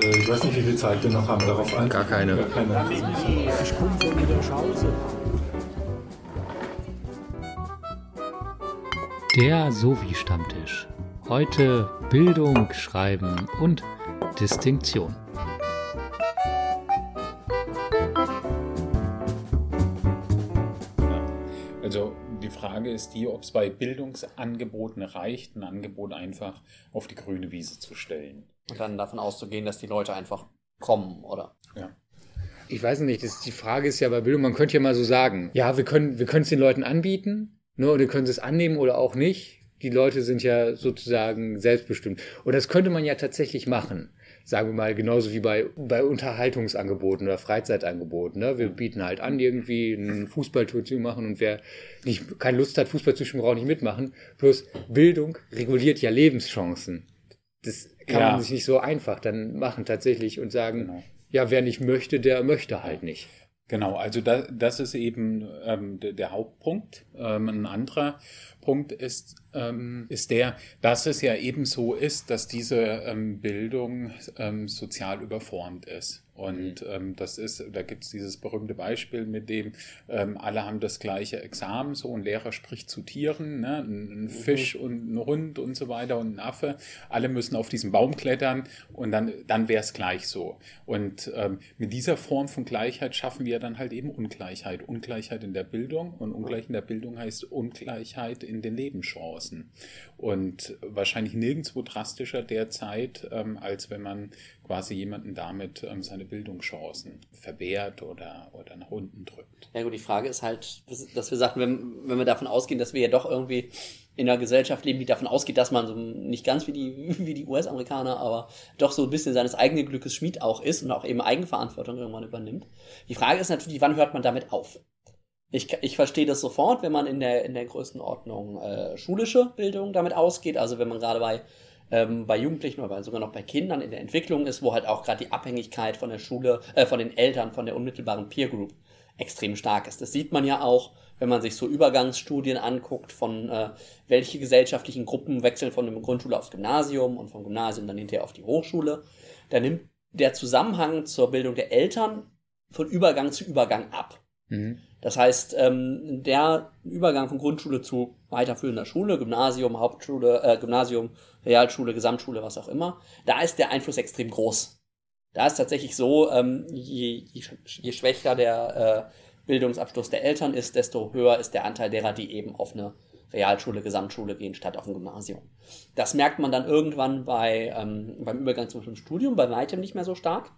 äh, ich weiß nicht, wie viel Zeit wir noch haben, darauf ein. Gar keine. Gar keine. Ich komme von Niederschause. Der Sovi-Stammtisch. Heute Bildung, Schreiben und Distinktion. Ist die, ob es bei Bildungsangeboten reicht, ein Angebot einfach auf die grüne Wiese zu stellen. Und dann davon auszugehen, dass die Leute einfach kommen, oder? Ja. Ich weiß nicht, das, die Frage ist ja bei Bildung, man könnte ja mal so sagen, ja, wir können wir können es den Leuten anbieten, ne, und ihr könnt es annehmen oder auch nicht. Die Leute sind ja sozusagen selbstbestimmt. Und das könnte man ja tatsächlich machen. Sagen wir mal, genauso wie bei, bei Unterhaltungsangeboten oder Freizeitangeboten. Ne? Wir bieten halt an, irgendwie eine Fußballtour zu machen und wer nicht, keine Lust hat, Fußball zu spielen, braucht nicht mitmachen. Bloß Bildung reguliert ja Lebenschancen. Das kann Ja. man sich nicht so einfach dann machen tatsächlich und sagen, Genau. ja, wer nicht möchte, der möchte halt nicht. Genau, also da, das ist eben ähm, der, der Hauptpunkt. Ähm, ein anderer Punkt ist, ähm, ist der, dass es ja eben so ist, dass diese ähm, Bildung ähm, sozial überformt ist. Und ähm, das ist, da gibt es dieses berühmte Beispiel, mit dem ähm, alle haben das gleiche Examen, so ein Lehrer spricht zu Tieren, ne? ein, ein Fisch und ein Hund und so weiter und ein Affe. Alle müssen auf diesen Baum klettern und dann, dann wäre es gleich so. Und ähm, mit dieser Form von Gleichheit schaffen wir dann halt eben Ungleichheit. Ungleichheit in der Bildung und Ungleichheit in der Bildung heißt Ungleichheit in den Lebenschancen. Und wahrscheinlich nirgendwo drastischer derzeit, ähm, als wenn man quasi jemanden damit ähm, seine Bildungschancen verwehrt oder, oder nach unten drückt. Ja gut, die Frage ist halt, dass wir sagten, wenn, wenn wir davon ausgehen, dass wir ja doch irgendwie in einer Gesellschaft leben, die davon ausgeht, dass man so nicht ganz wie die, wie die US-Amerikaner, aber doch so ein bisschen seines eigenen Glückes Schmied auch ist und auch eben Eigenverantwortung irgendwann übernimmt. Die Frage ist natürlich, wann hört man damit auf? Ich, ich verstehe das sofort, wenn man in der, in der Größenordnung äh, schulische Bildung damit ausgeht, also wenn man gerade bei ähm, bei Jugendlichen oder sogar noch bei Kindern in der Entwicklung ist, wo halt auch gerade die Abhängigkeit von der Schule, äh, von den Eltern, von der unmittelbaren Peer Group extrem stark ist. Das sieht man ja auch, wenn man sich so Übergangsstudien anguckt, von äh, welche gesellschaftlichen Gruppen wechseln von der Grundschule aufs Gymnasium und vom Gymnasium dann hinterher auf die Hochschule. Da nimmt der Zusammenhang zur Bildung der Eltern von Übergang zu Übergang ab. Mhm. Das heißt, ähm, der Übergang von Grundschule zu weiterführender Schule, Gymnasium, Hauptschule, äh, Gymnasium, Realschule, Gesamtschule, was auch immer, da ist der Einfluss extrem groß. Da ist tatsächlich so, ähm, je, je, je schwächer der äh, Bildungsabschluss der Eltern ist, desto höher ist der Anteil derer, die eben auf eine Realschule, Gesamtschule gehen, statt auf ein Gymnasium. Das merkt man dann irgendwann bei, ähm, beim Übergang zum Studium, bei weitem nicht mehr so stark.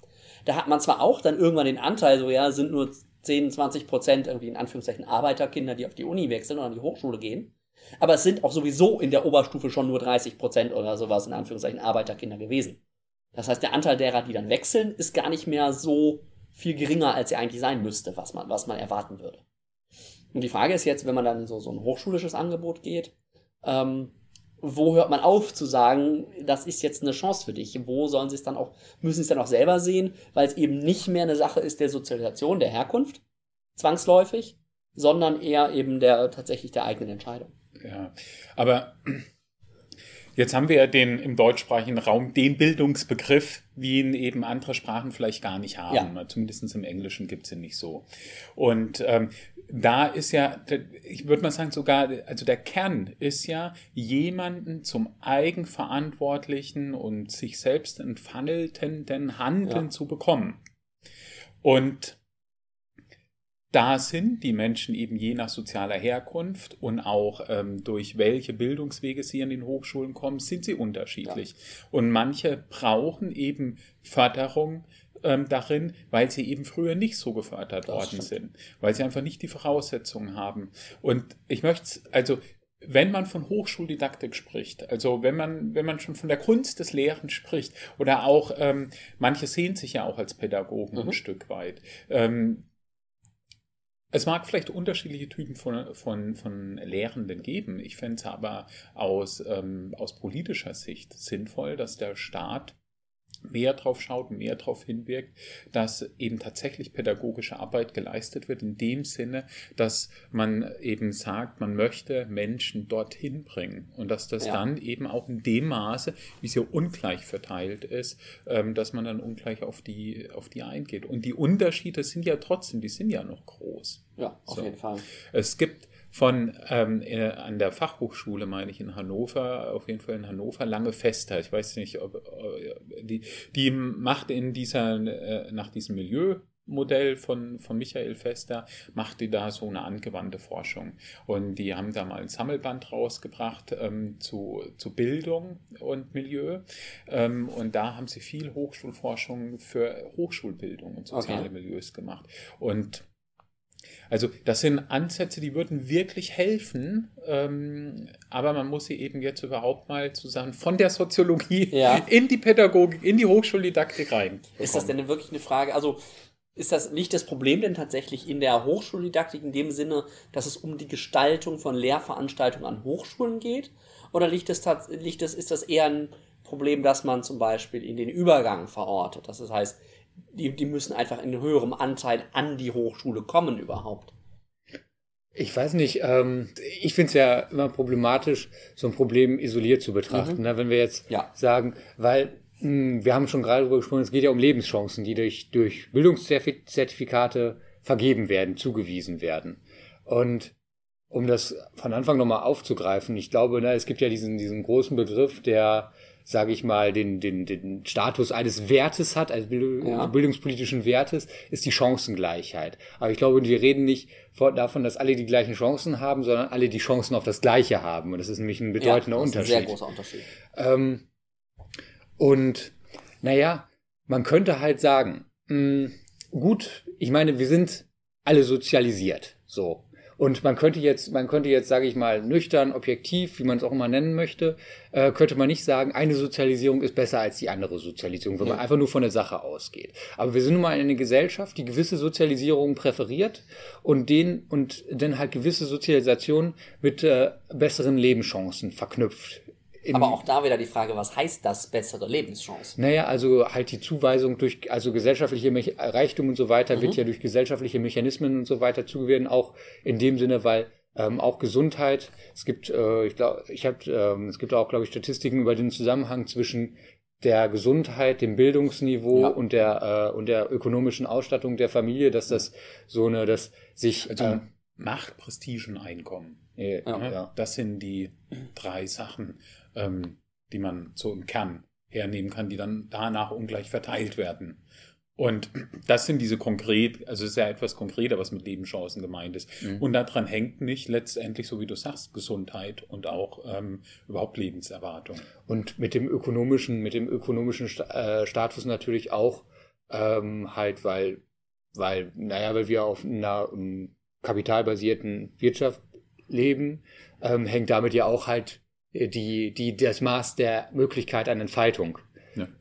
Da hat man zwar auch dann irgendwann den Anteil, so ja, sind nur 10, 20 Prozent irgendwie in Anführungszeichen Arbeiterkinder, die auf die Uni wechseln oder an die Hochschule gehen. Aber es sind auch sowieso in der Oberstufe schon nur 30 Prozent oder sowas in Anführungszeichen Arbeiterkinder gewesen. Das heißt, der Anteil derer, die dann wechseln, ist gar nicht mehr so viel geringer, als er eigentlich sein müsste, was man, was man erwarten würde. Und die Frage ist jetzt, wenn man dann so, so ein hochschulisches Angebot geht, ähm, wo hört man auf zu sagen, das ist jetzt eine Chance für dich? Wo sollen sie es dann auch, müssen sie es dann auch selber sehen, weil es eben nicht mehr eine Sache ist der Sozialisation, der Herkunft, zwangsläufig, sondern eher eben der tatsächlich der eigenen Entscheidung. Ja, aber jetzt haben wir ja den im deutschsprachigen Raum den Bildungsbegriff, wie ihn eben andere Sprachen vielleicht gar nicht haben. Zumindest im Englischen gibt es ihn nicht so. Und ähm, da ist ja, ich würde mal sagen, sogar, also der Kern ist ja, jemanden zum eigenverantwortlichen und sich selbst entfaltenden Handeln Ja. zu bekommen. Und da sind die Menschen eben je nach sozialer Herkunft und auch ähm, durch welche Bildungswege sie an den Hochschulen kommen, sind sie unterschiedlich. Und manche brauchen eben Förderung ähm, darin, weil sie eben früher nicht so gefördert Das worden stimmt. sind, weil sie einfach nicht die Voraussetzungen haben. Und ich möchte, also wenn man von Hochschuldidaktik spricht, also wenn man, wenn man schon von der Kunst des Lehrens spricht, oder auch, ähm, manche sehen sich ja auch als Pädagogen Mhm. ein Stück weit. Ähm, es mag vielleicht unterschiedliche Typen von, von, von Lehrenden geben. Ich fände es aber aus, ähm, aus politischer Sicht sinnvoll, dass der Staat mehr drauf schaut, mehr darauf hinwirkt, dass eben tatsächlich pädagogische Arbeit geleistet wird, in dem Sinne, dass man eben sagt, man möchte Menschen dorthin bringen und dass das Ja. dann eben auch in dem Maße, wie es ja ungleich verteilt ist, ähm, dass man dann ungleich auf die, auf die eingeht. Und die Unterschiede sind ja trotzdem, die sind ja noch groß. Ja, auf So. jeden Fall. Es gibt von ähm, äh, an der Fachhochschule, meine ich, in Hannover, auf jeden Fall in Hannover, lange Fester. Ich weiß nicht, ob äh, die, die macht in dieser, äh, nach diesem Milieumodell von, von Michael Fester, macht die da so eine angewandte Forschung. Und die haben da mal ein Sammelband rausgebracht ähm, zu, zu Bildung und Milieu. Ähm, und da haben sie viel Hochschulforschung für Hochschulbildung und soziale Okay. Milieus gemacht. Und also das sind Ansätze, die würden wirklich helfen, ähm, aber man muss sie eben jetzt überhaupt mal zusammen von der Soziologie Ja. in die Pädagogik, in die Hochschuldidaktik rein. Ist das denn wirklich eine Frage? Also ist das liegt das Problem denn tatsächlich in der Hochschuldidaktik in dem Sinne, dass es um die Gestaltung von Lehrveranstaltungen an Hochschulen geht? Oder liegt tats- liegt es, ist das eher ein Problem, dass man zum Beispiel in den Übergang verortet? Das heißt, die, die müssen einfach in höherem Anteil an die Hochschule kommen überhaupt. Ich weiß nicht, ähm, ich finde es ja immer problematisch, so ein Problem isoliert zu betrachten. Ne? Wenn wir jetzt Ja. sagen, weil mh, wir haben schon gerade darüber gesprochen, es geht ja um Lebenschancen, die durch, durch Bildungszertifikate vergeben werden, zugewiesen werden. Und um das von Anfang nochmal aufzugreifen, ich glaube, ne, es gibt ja diesen, diesen großen Begriff, der, sage ich mal, den, den, den Status eines Wertes hat, eines Bild Ja. bildungspolitischen Wertes, ist die Chancengleichheit. Aber ich glaube, wir reden nicht davon, dass alle die gleichen Chancen haben, sondern alle die Chancen auf das Gleiche haben. Und das ist nämlich ein bedeutender ja, das ist Unterschied. Ein sehr großer Unterschied. Ähm, und naja, man könnte halt sagen, mh, gut, ich meine, wir sind alle sozialisiert, so. Und man könnte jetzt, man könnte jetzt, sage ich mal, nüchtern, objektiv, wie man es auch immer nennen möchte, äh, könnte man nicht sagen, eine Sozialisierung ist besser als die andere Sozialisierung, wenn man Ja. einfach nur von der Sache ausgeht. Aber wir sind nun mal eine Gesellschaft, die gewisse Sozialisierung präferiert und den und dann halt gewisse Sozialisation mit äh, besseren Lebenschancen verknüpft. Aber auch da wieder die Frage, was heißt das bessere Lebenschancen? naja, also halt die Zuweisung durch, also gesellschaftliche Mech Reichtum und so weiter Mhm. wird ja durch gesellschaftliche Mechanismen und so weiter zugewiesen, auch in dem Sinne, weil ähm, auch Gesundheit, es gibt, äh, ich glaube, ich habe, ähm, es gibt auch, glaube ich, Statistiken über den Zusammenhang zwischen der Gesundheit, dem Bildungsniveau Ja. und der äh, und der ökonomischen Ausstattung der Familie, dass das so eine, dass sich Also äh, Macht, Prestige und Einkommen. äh, Ja. ne? ja. Das sind die drei Sachen, ähm, die man so im Kern hernehmen kann, die dann danach ungleich verteilt werden. Und das sind diese konkret, also es ist ja etwas konkreter, was mit Lebenschancen gemeint ist. Mhm. Und daran hängt nicht letztendlich, so wie du sagst, Gesundheit und auch ähm, überhaupt Lebenserwartung. Und mit dem ökonomischen, mit dem ökonomischen äh, Status natürlich auch ähm, halt, weil, weil, naja, weil wir auf einer ähm, kapitalbasierten Wirtschaft leben, ähm, hängt damit ja auch halt die, die, das Maß der Möglichkeit an Entfaltung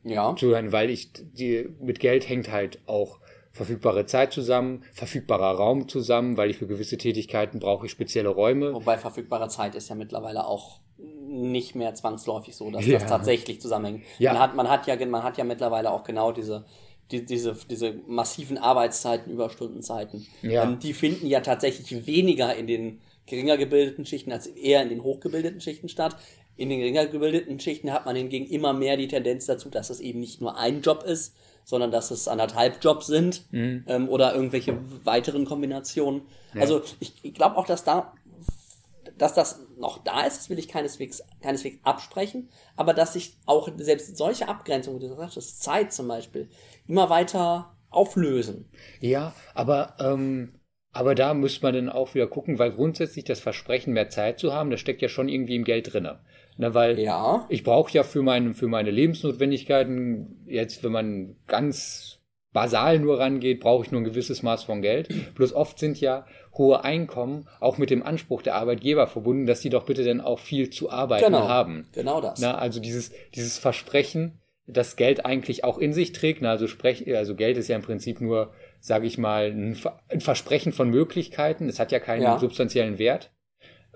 Ja. zuhören, weil ich die mit Geld hängt halt auch verfügbare Zeit zusammen, verfügbarer Raum zusammen, weil ich für gewisse Tätigkeiten brauche ich spezielle Räume. Wobei verfügbare Zeit ist ja mittlerweile auch nicht mehr zwangsläufig so, dass Ja. das tatsächlich zusammenhängt. Ja. Man, hat, man, hat ja, man hat ja mittlerweile auch genau diese, die, diese, diese massiven Arbeitszeiten, Überstundenzeiten. Ja. Ähm, die finden ja tatsächlich weniger in den geringer gebildeten Schichten als eher in den hochgebildeten Schichten statt. In den geringer gebildeten Schichten hat man hingegen immer mehr die Tendenz dazu, dass es eben nicht nur ein Job ist, sondern dass es anderthalb Jobs sind Mhm. ähm, oder irgendwelche weiteren Kombinationen. Also ich, ich glaube auch, dass da dass das noch da ist, das will ich keineswegs, keineswegs absprechen, aber dass sich auch selbst solche Abgrenzungen, wie du sagst, Zeit zum Beispiel, immer weiter auflösen. Ja, aber, ähm, aber da müsste man dann auch wieder gucken, weil grundsätzlich das Versprechen, mehr Zeit zu haben, das steckt ja schon irgendwie im Geld drinne. Ne, weil Ja. ich brauche ja für, mein, für meine Lebensnotwendigkeiten, jetzt wenn man ganz basal nur rangeht, brauche ich nur ein gewisses Maß von Geld. Bloß oft sind ja hohe Einkommen auch mit dem Anspruch der Arbeitgeber verbunden, dass die doch bitte dann auch viel zu arbeiten Genau. haben. Genau das. Na, also dieses, dieses Versprechen, das Geld eigentlich auch in sich trägt. Na, also, sprech, also Geld ist ja im Prinzip nur, sage ich mal, ein, Ver- ein Versprechen von Möglichkeiten. Es hat ja keinen Ja. substanziellen Wert.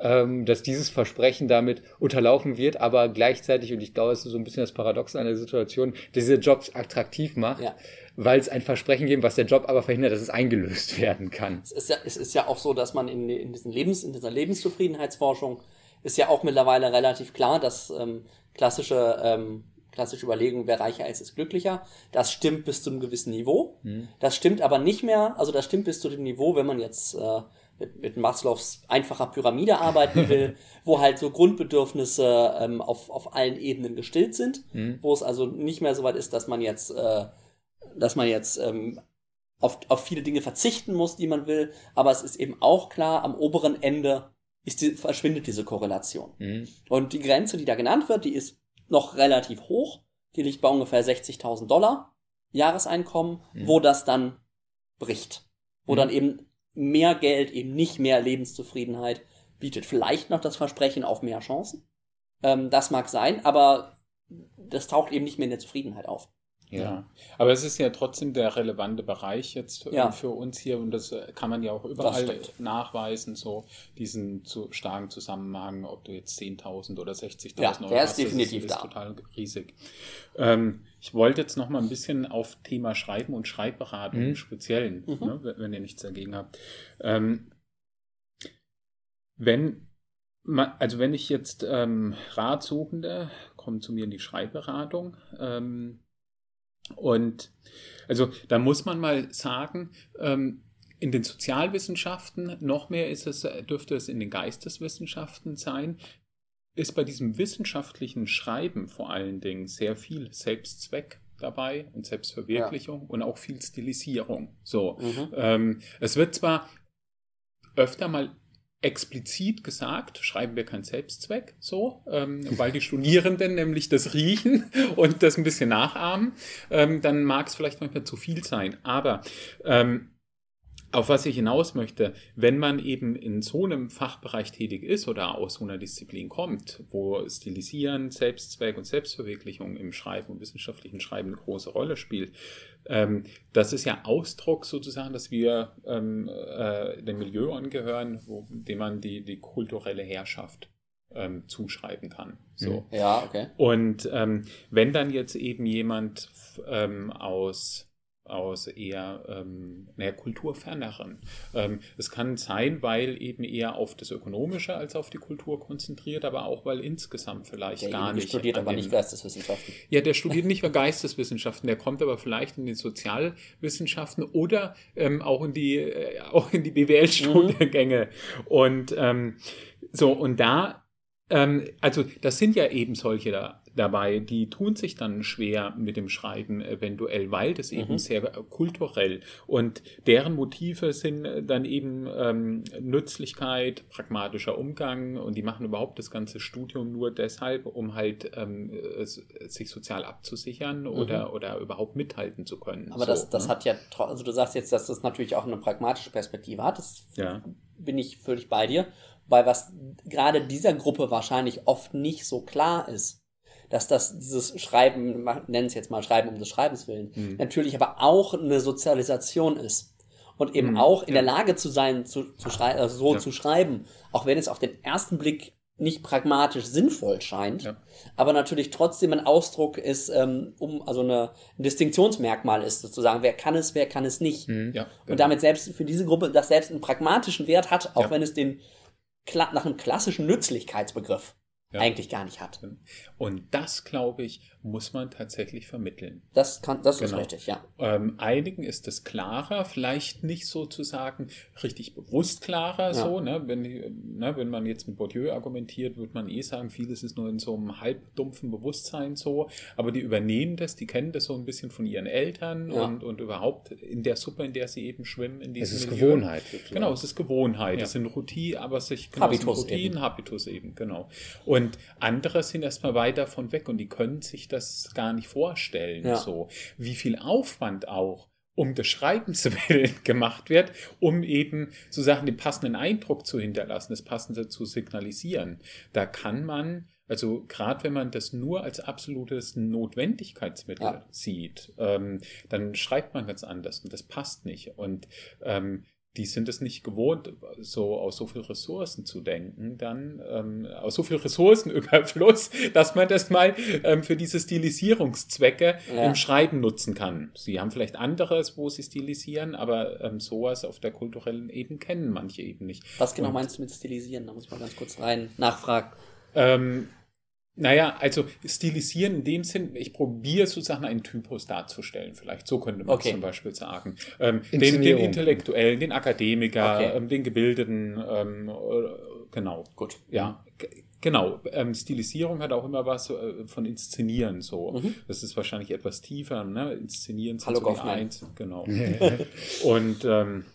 ähm, dass dieses Versprechen damit unterlaufen wird, aber gleichzeitig, und ich glaube, es ist so ein bisschen das Paradox an der Situation, diese Jobs attraktiv macht, Ja. weil es ein Versprechen gibt, was der Job aber verhindert, dass es eingelöst werden kann. Es ist ja, es ist ja auch so, dass man in, in, diesen Lebens, in dieser Lebenszufriedenheitsforschung ist ja auch mittlerweile relativ klar, dass ähm, klassische, ähm, klassische Überlegungen, wer reicher ist, ist glücklicher. Das stimmt bis zu einem gewissen Niveau. Das stimmt aber nicht mehr, also das stimmt bis zu dem Niveau, wenn man jetzt äh, mit, mit Maslows einfacher Pyramide arbeiten will, wo halt so Grundbedürfnisse ähm, auf, auf allen Ebenen gestillt sind, wo es also nicht mehr so weit ist, dass man jetzt, äh, dass man jetzt ähm, auf, auf viele Dinge verzichten muss, die man will, aber es ist eben auch klar, am oberen Ende ist die, verschwindet diese Korrelation. Mhm. Und die Grenze, die da genannt wird, die ist noch relativ hoch. Die liegt bei ungefähr 60.000 Dollar Jahreseinkommen, wo das dann bricht. Wo Mhm. dann eben mehr Geld eben nicht mehr Lebenszufriedenheit bietet. Vielleicht noch das Versprechen auf mehr Chancen. Ähm, das mag sein, aber das taucht eben nicht mehr in der Zufriedenheit auf. Ja. aber es ist ja trotzdem der relevante Bereich jetzt Ja. für uns hier und das äh, kann man ja auch überall nachweisen, so diesen zu starken Zusammenhang, ob du jetzt 10.000 oder 60.000 Ja, Euro der ist hast, definitiv das ist, da. ist total riesig. Ähm, ich wollte jetzt noch mal ein bisschen auf Thema Schreiben und Schreibberatung Mhm. im Speziellen, Mhm. ne, wenn- ihr nichts dagegen habt. Ähm, wenn also wenn ich jetzt ähm, Ratsuchende kommen zu mir in die Schreibberatung ähm, und also da muss man mal sagen, ähm, in den Sozialwissenschaften, noch mehr ist es, dürfte es in den Geisteswissenschaften sein, ist bei diesem wissenschaftlichen Schreiben vor allen Dingen sehr viel Selbstzweck dabei und Selbstverwirklichung und auch viel Stilisierung. So, Mhm. ähm, es wird zwar öfter mal explizit gesagt, schreiben wir keinen Selbstzweck, so, ähm, weil die Studierenden nämlich das riechen und das ein bisschen nachahmen, ähm, dann mag es vielleicht manchmal zu viel sein. Aber ähm, auf was ich hinaus möchte, wenn man eben in so einem Fachbereich tätig ist oder aus so einer Disziplin kommt, wo Stilisieren, Selbstzweck und Selbstverwirklichung im Schreiben und wissenschaftlichen Schreiben eine große Rolle spielt, ähm, das ist ja Ausdruck sozusagen, dass wir ähm, äh, dem Milieu angehören, wo, dem man die, die kulturelle Herrschaft ähm, zuschreiben kann. So. Ja, okay. Und ähm, wenn dann jetzt eben jemand ähm, aus aus eher ähm, naja, kulturferneren. Ähm, es kann sein, weil eben eher auf das Ökonomische als auf die Kultur konzentriert, aber auch weil insgesamt vielleicht gar Derjenige nicht. studiert an aber den- nicht Geisteswissenschaften. ja, der studiert nicht mehr Geisteswissenschaften, der kommt aber vielleicht in die Sozialwissenschaften oder ähm, auch in die äh, auch in die BWL-Studiengänge. Und ähm, so, und da, ähm, also das sind ja eben solche da, dabei, die tun sich dann schwer mit dem Schreiben eventuell, weil das eben Mhm. sehr äh, kulturell und deren Motive sind äh, dann eben ähm, Nützlichkeit, pragmatischer Umgang und die machen überhaupt das ganze Studium nur deshalb, um halt ähm, sich sozial abzusichern oder, oder überhaupt mithalten zu können. Mhm. Aber So, das, das ne? hat ja, also du sagst jetzt, dass das natürlich auch eine pragmatische Perspektive hat. Das ja. bin ich völlig bei dir. Weil was gerade dieser Gruppe wahrscheinlich oft nicht so klar ist, dass das dieses Schreiben, nennen es jetzt mal Schreiben um des Schreibens willen, Mhm. natürlich aber auch eine Sozialisation ist. Und eben Mhm, auch in ja. der Lage zu sein, zu, zu also so Ja. zu schreiben, auch wenn es auf den ersten Blick nicht pragmatisch sinnvoll scheint, Ja. aber natürlich trotzdem ein Ausdruck ist, ähm, um, also eine, ein Distinktionsmerkmal ist, sozusagen, wer kann es, wer kann es nicht. Mhm. ja, Und damit selbst für diese Gruppe das selbst einen pragmatischen Wert hat, auch Ja. wenn es den nach einem klassischen Nützlichkeitsbegriff Ja. eigentlich gar nicht hat. Und das, glaube ich, muss man tatsächlich vermitteln. Das kann, das ist Genau. richtig, ja. Ähm, einigen ist es klarer, vielleicht nicht sozusagen richtig bewusst klarer, Ja. so, ne? Wenn, ne, wenn man jetzt mit Bourdieu argumentiert, würde man eh sagen, vieles ist nur in so einem halbdumpfen Bewusstsein so, aber die übernehmen das, die kennen das so ein bisschen von ihren Eltern Ja. und, und überhaupt in der Suppe, in der sie eben schwimmen, in Es diesem ist Milieu. Gewohnheit. sozusagen. Genau, es ist Gewohnheit. Ja. Es sind Routinen, aber sich genau, es sind Habitus Routinen, eben. Habitus eben, genau. Und andere sind erstmal weit davon weg und die können sich das gar nicht vorstellen. Ja. So, wie viel Aufwand auch um des Schreibens willen gemacht wird, um eben sozusagen den passenden Eindruck zu hinterlassen, das Passende zu signalisieren. Da kann man, also gerade wenn man das nur als absolutes Notwendigkeitsmittel Ja. sieht, ähm, dann schreibt man ganz anders und das passt nicht. Und ähm, die sind es nicht gewohnt, so aus so viel Ressourcen zu denken, dann ähm, aus so viel Ressourcenüberfluss, dass man das mal ähm, für diese Stilisierungszwecke Ja. im Schreiben nutzen kann. Sie haben vielleicht anderes, wo sie stilisieren, aber ähm, sowas auf der kulturellen Ebene kennen manche eben nicht. Was genau Und- meinst du mit stilisieren? Da muss mal ganz kurz rein nachfragen. Ähm, naja, also stilisieren in dem Sinn, ich probiere sozusagen einen Typus darzustellen, vielleicht. So könnte man es Okay. zum Beispiel sagen. Ähm, den, den. Intellektuellen, den Akademiker, Okay. ähm, den Gebildeten, ähm, äh, genau. Gut. Ja, genau. Ähm, Stilisierung hat auch immer was äh, von Inszenieren so. Mhm. Das ist wahrscheinlich etwas tiefer, ne? Inszenieren sind Hallo, so die Goffman. Eins, genau. Und ähm,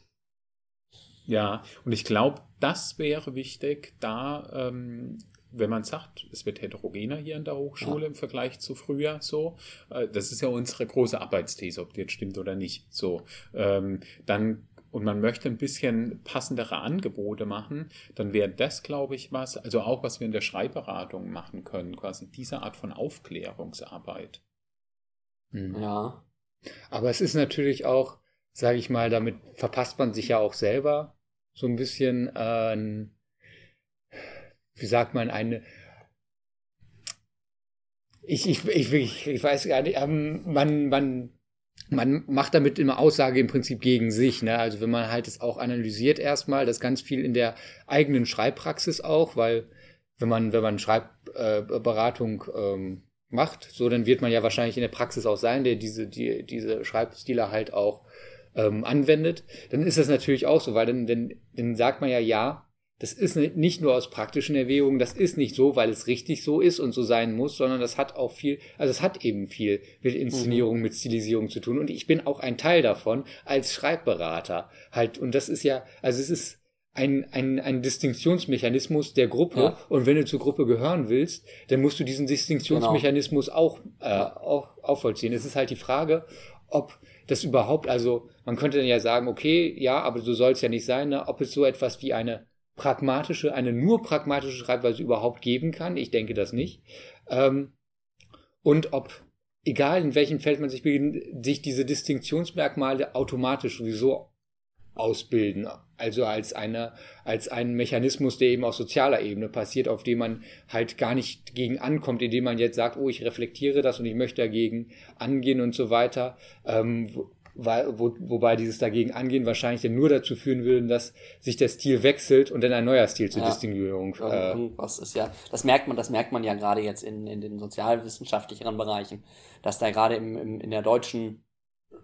ja, und ich glaube, das wäre wichtig, da, ähm, wenn man sagt, es wird heterogener hier in der Hochschule im Vergleich zu früher, so, äh, das ist ja unsere große Arbeitsthese, ob die jetzt stimmt oder nicht, so, ähm, dann und man möchte ein bisschen passendere Angebote machen, dann wäre das, glaube ich, was, also auch was wir in der Schreibberatung machen können, quasi diese Art von Aufklärungsarbeit. Mhm. Ja. Aber es ist natürlich auch, sage ich mal, damit verpasst man sich ja auch selber so ein bisschen, äh, ein- wie sagt man, eine. Ich, ich, ich, ich, weiß gar nicht, ähm, man, man, man macht damit immer Aussage im Prinzip gegen sich. Ne? Also wenn man halt es auch analysiert erstmal, das ganz viel in der eigenen Schreibpraxis auch, weil wenn man, wenn man Schreibberatung äh, ähm, macht, so dann wird man ja wahrscheinlich in der Praxis auch sein, der diese, die, diese Schreibstile halt auch ähm, anwendet, dann ist das natürlich auch so, weil dann, dann, dann sagt man ja, ja, das ist ni- nicht nur aus praktischen Erwägungen, das ist nicht so, weil es richtig so ist und so sein muss, sondern das hat auch viel, also es hat eben viel mit Inszenierung, mit Stilisierung zu tun. Und ich bin auch ein Teil davon als Schreibberater halt. Und das ist ja, also es ist ein, ein, ein Distinktionsmechanismus der Gruppe. Ja. Und wenn du zur Gruppe gehören willst, dann musst du diesen Distinktionsmechanismus auch, äh, auch aufvollziehen. Es ist halt die Frage, ob das überhaupt, also man könnte dann ja sagen, okay, ja, aber so soll es ja nicht sein, ne? ob es so etwas wie eine pragmatische, eine nur pragmatische Schreibweise überhaupt geben kann. Ich denke das nicht. Ähm, und ob, egal in welchem Feld man sich beginnt, sich diese Distinktionsmerkmale automatisch sowieso ausbilden. Also als eine, als ein Mechanismus, der eben auf sozialer Ebene passiert, auf dem man halt gar nicht gegen ankommt, indem man jetzt sagt, oh, ich reflektiere das und ich möchte dagegen angehen und so weiter. Ähm, weil- wo, wobei dieses dagegen angehen wahrscheinlich dann nur dazu führen würde, dass sich der Stil wechselt und dann ein neuer Stil zur Ja. Distinguierung. Äh, Irgendwas ist ja, das merkt man, das merkt man ja gerade jetzt in, in den sozialwissenschaftlicheren Bereichen, dass da gerade im, im, in der deutschen,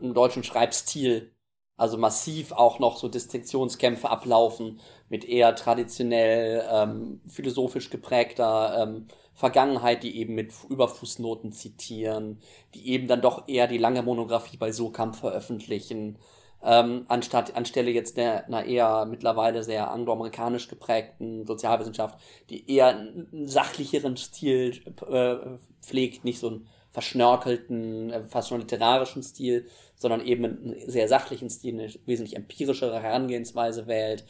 im deutschen Schreibstil also massiv auch noch so Distinktionskämpfe ablaufen mit eher traditionell ähm, philosophisch geprägter ähm, Vergangenheit, die eben mit Überfußnoten zitieren, die eben dann doch eher die lange Monographie bei Sokamp veröffentlichen, ähm, anstatt anstelle jetzt der einer eher mittlerweile sehr angloamerikanisch geprägten Sozialwissenschaft, die eher einen sachlicheren Stil äh, pflegt, nicht so einen verschnörkelten, äh, fast schon literarischen Stil, sondern eben einen sehr sachlichen Stil, eine wesentlich empirischere Herangehensweise wählt,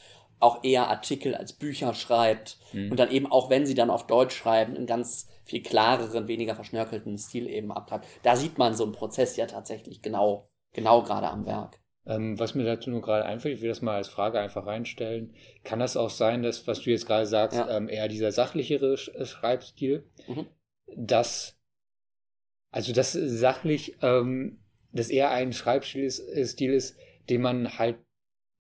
auch eher Artikel als Bücher schreibt und dann eben auch, wenn sie dann auf Deutsch schreiben, einen ganz viel klareren, weniger verschnörkelten Stil eben abtreibt. Da sieht man so einen Prozess ja tatsächlich genau, genau gerade am Werk. Ähm, was mir dazu nur gerade einfällt, ich will das mal als Frage einfach reinstellen. Kann das auch sein, dass, was du jetzt gerade sagst, Ja. ähm, eher dieser sachlichere Sch äh, Schreibstil, Mhm. dass, also das sachlich, ähm, das eher ein Schreibstil ist, äh, Stil ist, den man halt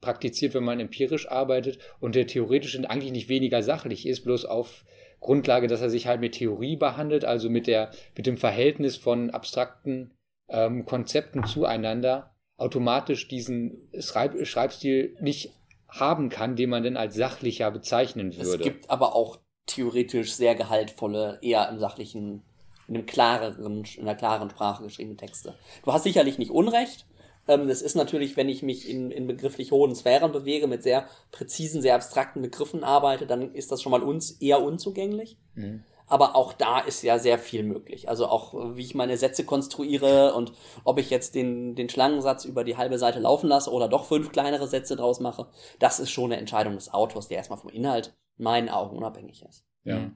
praktiziert, wenn man empirisch arbeitet und der theoretisch eigentlich nicht weniger sachlich ist, bloß auf Grundlage, dass er sich halt mit Theorie behandelt, also mit der, mit dem Verhältnis von abstrakten ähm, Konzepten zueinander automatisch diesen Schreib Schreibstil nicht haben kann, den man denn als sachlicher bezeichnen Es würde. gibt aber auch theoretisch sehr gehaltvolle, eher im sachlichen, in einem klareren, in einer klaren Sprache geschriebene Texte. Du hast sicherlich nicht Unrecht. Ähm, das ist natürlich, wenn ich mich in, in begrifflich hohen Sphären bewege, mit sehr präzisen, sehr abstrakten Begriffen arbeite, dann ist das schon mal uns eher unzugänglich. Mhm. Aber auch da ist ja sehr viel möglich. Also auch, wie ich meine Sätze konstruiere und ob ich jetzt den, den Schlangensatz über die halbe Seite laufen lasse oder doch fünf kleinere Sätze draus mache, das ist schon eine Entscheidung des Autors, der erstmal vom Inhalt in meinen Augen unabhängig ist. Ja. Mhm.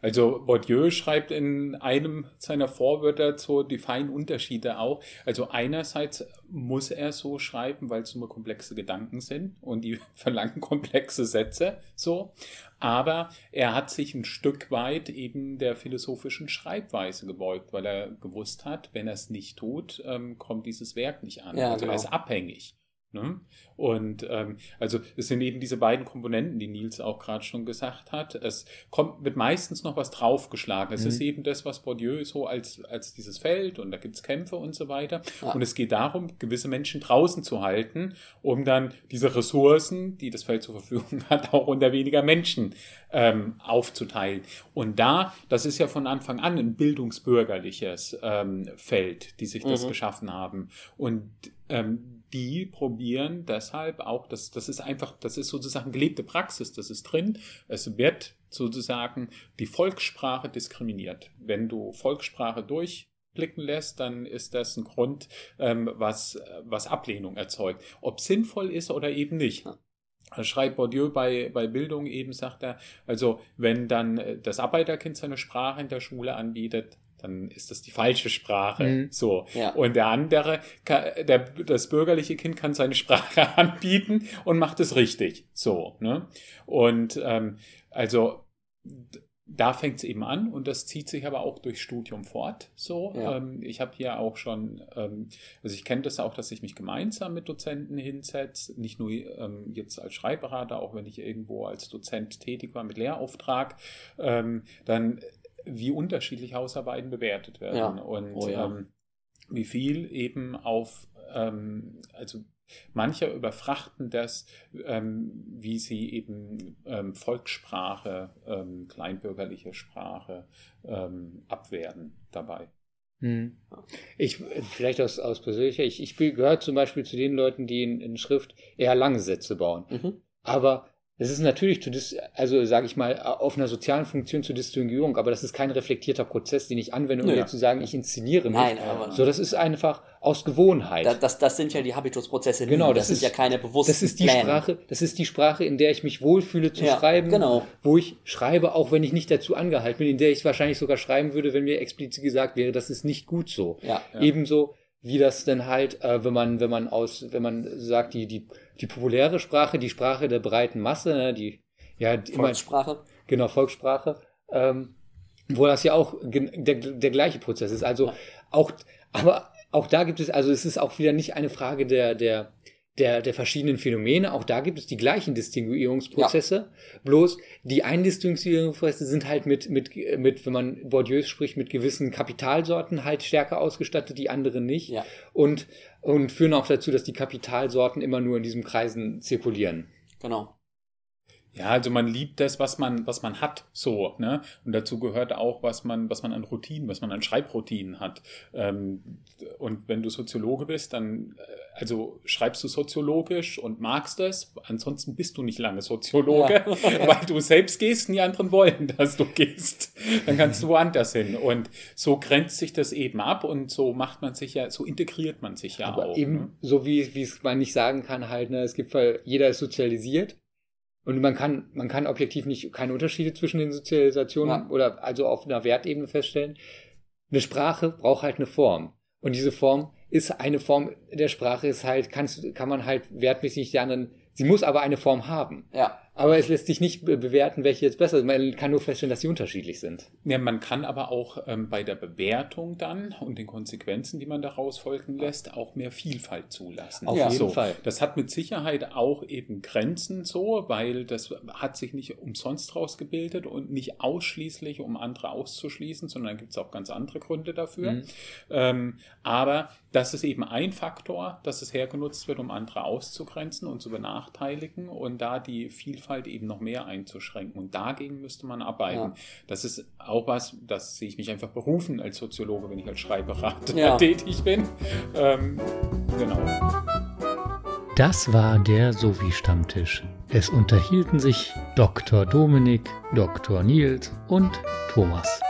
Also Bourdieu schreibt in einem seiner Vorwörter so die feinen Unterschiede auch. Also einerseits muss er so schreiben, weil es nur komplexe Gedanken sind und die verlangen komplexe Sätze so. Aber er hat sich ein Stück weit eben der philosophischen Schreibweise gebeugt, weil er gewusst hat, wenn er es nicht tut, ähm, kommt dieses Werk nicht an. Ja, also genau. er ist abhängig. Ne? Und ähm, also es sind eben diese beiden Komponenten, die Nils auch gerade schon gesagt hat. Es kommt, wird meistens noch was draufgeschlagen. Es Mhm. ist eben das, was Bourdieu so als, als dieses Feld und da gibt's Kämpfe und so weiter. Ja. Und es geht darum, gewisse Menschen draußen zu halten, um dann diese Ressourcen, die das Feld zur Verfügung hat, auch unter weniger Menschen ähm, aufzuteilen. Und da, das ist ja von Anfang an ein bildungsbürgerliches ähm, Feld, die sich das Mhm. geschaffen haben. Und ähm, die probieren deshalb auch, das, das ist einfach, das ist sozusagen gelebte Praxis, das ist drin. Es wird sozusagen die Volkssprache diskriminiert. Wenn du Volkssprache durchblicken lässt, dann ist das ein Grund, ähm, was, was Ablehnung erzeugt. Ob sinnvoll ist oder eben nicht. Er schreibt Bourdieu bei, bei Bildung eben, sagt er, also wenn dann äh, das Arbeiterkind seine Sprache in der Schule anbietet, dann ist das die falsche Sprache. Mhm. So. Ja. Und der andere, der, das bürgerliche Kind kann seine Sprache anbieten und macht es richtig. So. Ne? Und ähm, also da fängt es eben an und das zieht sich aber auch durch Studium fort. So, Ja. ähm, ich habe hier auch schon, ähm, also ich kenne das auch, dass ich mich gemeinsam mit Dozenten hinsetze, nicht nur ähm, jetzt als Schreibberater, auch wenn ich irgendwo als Dozent tätig war mit Lehrauftrag, ähm, dann wie unterschiedlich Hausarbeiten bewertet werden Ja. und Oh ja. ähm, wie viel eben auf, ähm, also manche überfrachten das, ähm, wie sie eben ähm, Volkssprache, ähm, kleinbürgerliche Sprache ähm, abwerten dabei. Hm. Ich, vielleicht aus, aus persönlicher, ich, ich gehöre zum Beispiel zu den Leuten, die in, in Schrift eher lange Sätze bauen. Mhm. Aber es ist natürlich, zu dis also sage ich mal, auf einer sozialen Funktion zur Distinguierung, aber das ist kein reflektierter Prozess, den ich anwende, um mir zu sagen, ich inszeniere mich. Nein, aber So, das ist einfach aus Gewohnheit. da, das, das sind ja die Habitusprozesse. Genau, das, das sind ist- ja keine bewussten das ist die Pläne. Sprache, das ist die Sprache, in der ich mich wohlfühle zu Ja, schreiben, genau. wo ich schreibe, auch wenn ich nicht dazu angehalten bin, in der ich wahrscheinlich sogar schreiben würde, wenn mir explizit gesagt wäre, das ist nicht gut so. Ja. Ja. Ebenso wie das dann halt, äh, wenn man, wenn man aus, wenn man sagt, die, die, die populäre Sprache, die Sprache der breiten Masse, ne, die, ja, die immer, Volkssprache. genau, Volkssprache, ähm, wo das ja auch der, der gleiche Prozess ist. Also Ja. auch, aber auch da gibt es, also es ist auch wieder nicht eine Frage der, der, der, der verschiedenen Phänomene. Auch da gibt es die gleichen Distinguierungsprozesse. Bloß die einen Distinguierungsprozesse sind halt mit, mit, mit, wenn man Bourdieu spricht, mit gewissen Kapitalsorten halt stärker ausgestattet, die anderen nicht. Ja. Und, und führen auch dazu, dass die Kapitalsorten immer nur in diesen Kreisen zirkulieren. Genau. Ja, also man liebt das, was man, was man hat, so, ne? Und dazu gehört auch, was man, was man an Routinen, was man an Schreibroutinen hat. Ähm, und wenn du Soziologe bist, dann, äh, also schreibst du soziologisch und magst es, ansonsten bist du nicht lange Soziologe, Ja. weil du selbst gehst und die anderen wollen, dass du gehst. Dann kannst du woanders hin. Und so grenzt sich das eben ab und so macht man sich ja, so integriert man sich ja Aber auch. eben ne? so wie, wie es man nicht sagen kann, halt, ne, es gibt weil jeder ist sozialisiert und man kann, man kann objektiv nicht keine Unterschiede zwischen den Sozialisationen Ja. oder also auf einer Wertebene feststellen. Eine Sprache braucht halt eine Form. Und diese Form ist eine Form der Sprache, ist halt, kannst, kann man halt wertmäßig die anderen, sie muss aber eine Form haben. Ja. Aber es lässt sich nicht be- bewerten, welche jetzt besser ist. Man kann nur feststellen, dass sie unterschiedlich sind. Ja, man kann aber auch ähm, bei der Bewertung dann und den Konsequenzen, die man daraus folgen lässt, auch mehr Vielfalt zulassen. Auf Ja. jeden so. Fall. Das hat mit Sicherheit auch eben Grenzen so, weil das hat sich nicht umsonst rausgebildet und nicht ausschließlich, um andere auszuschließen, sondern gibt es auch ganz andere Gründe dafür. Mhm. Ähm, aber das ist eben ein Faktor, dass es hergenutzt wird, um andere auszugrenzen und zu benachteiligen und da die Vielfalt eben noch mehr einzuschränken. Und dagegen müsste man arbeiten. Ja. Das ist auch was, das sehe ich mich einfach berufen als Soziologe, wenn ich als Schreibberater Ja. tätig bin. Ähm, genau. Das war der Sophie-Stammtisch. Es unterhielten sich Dr. Dominik, Dr. Nils und Thomas.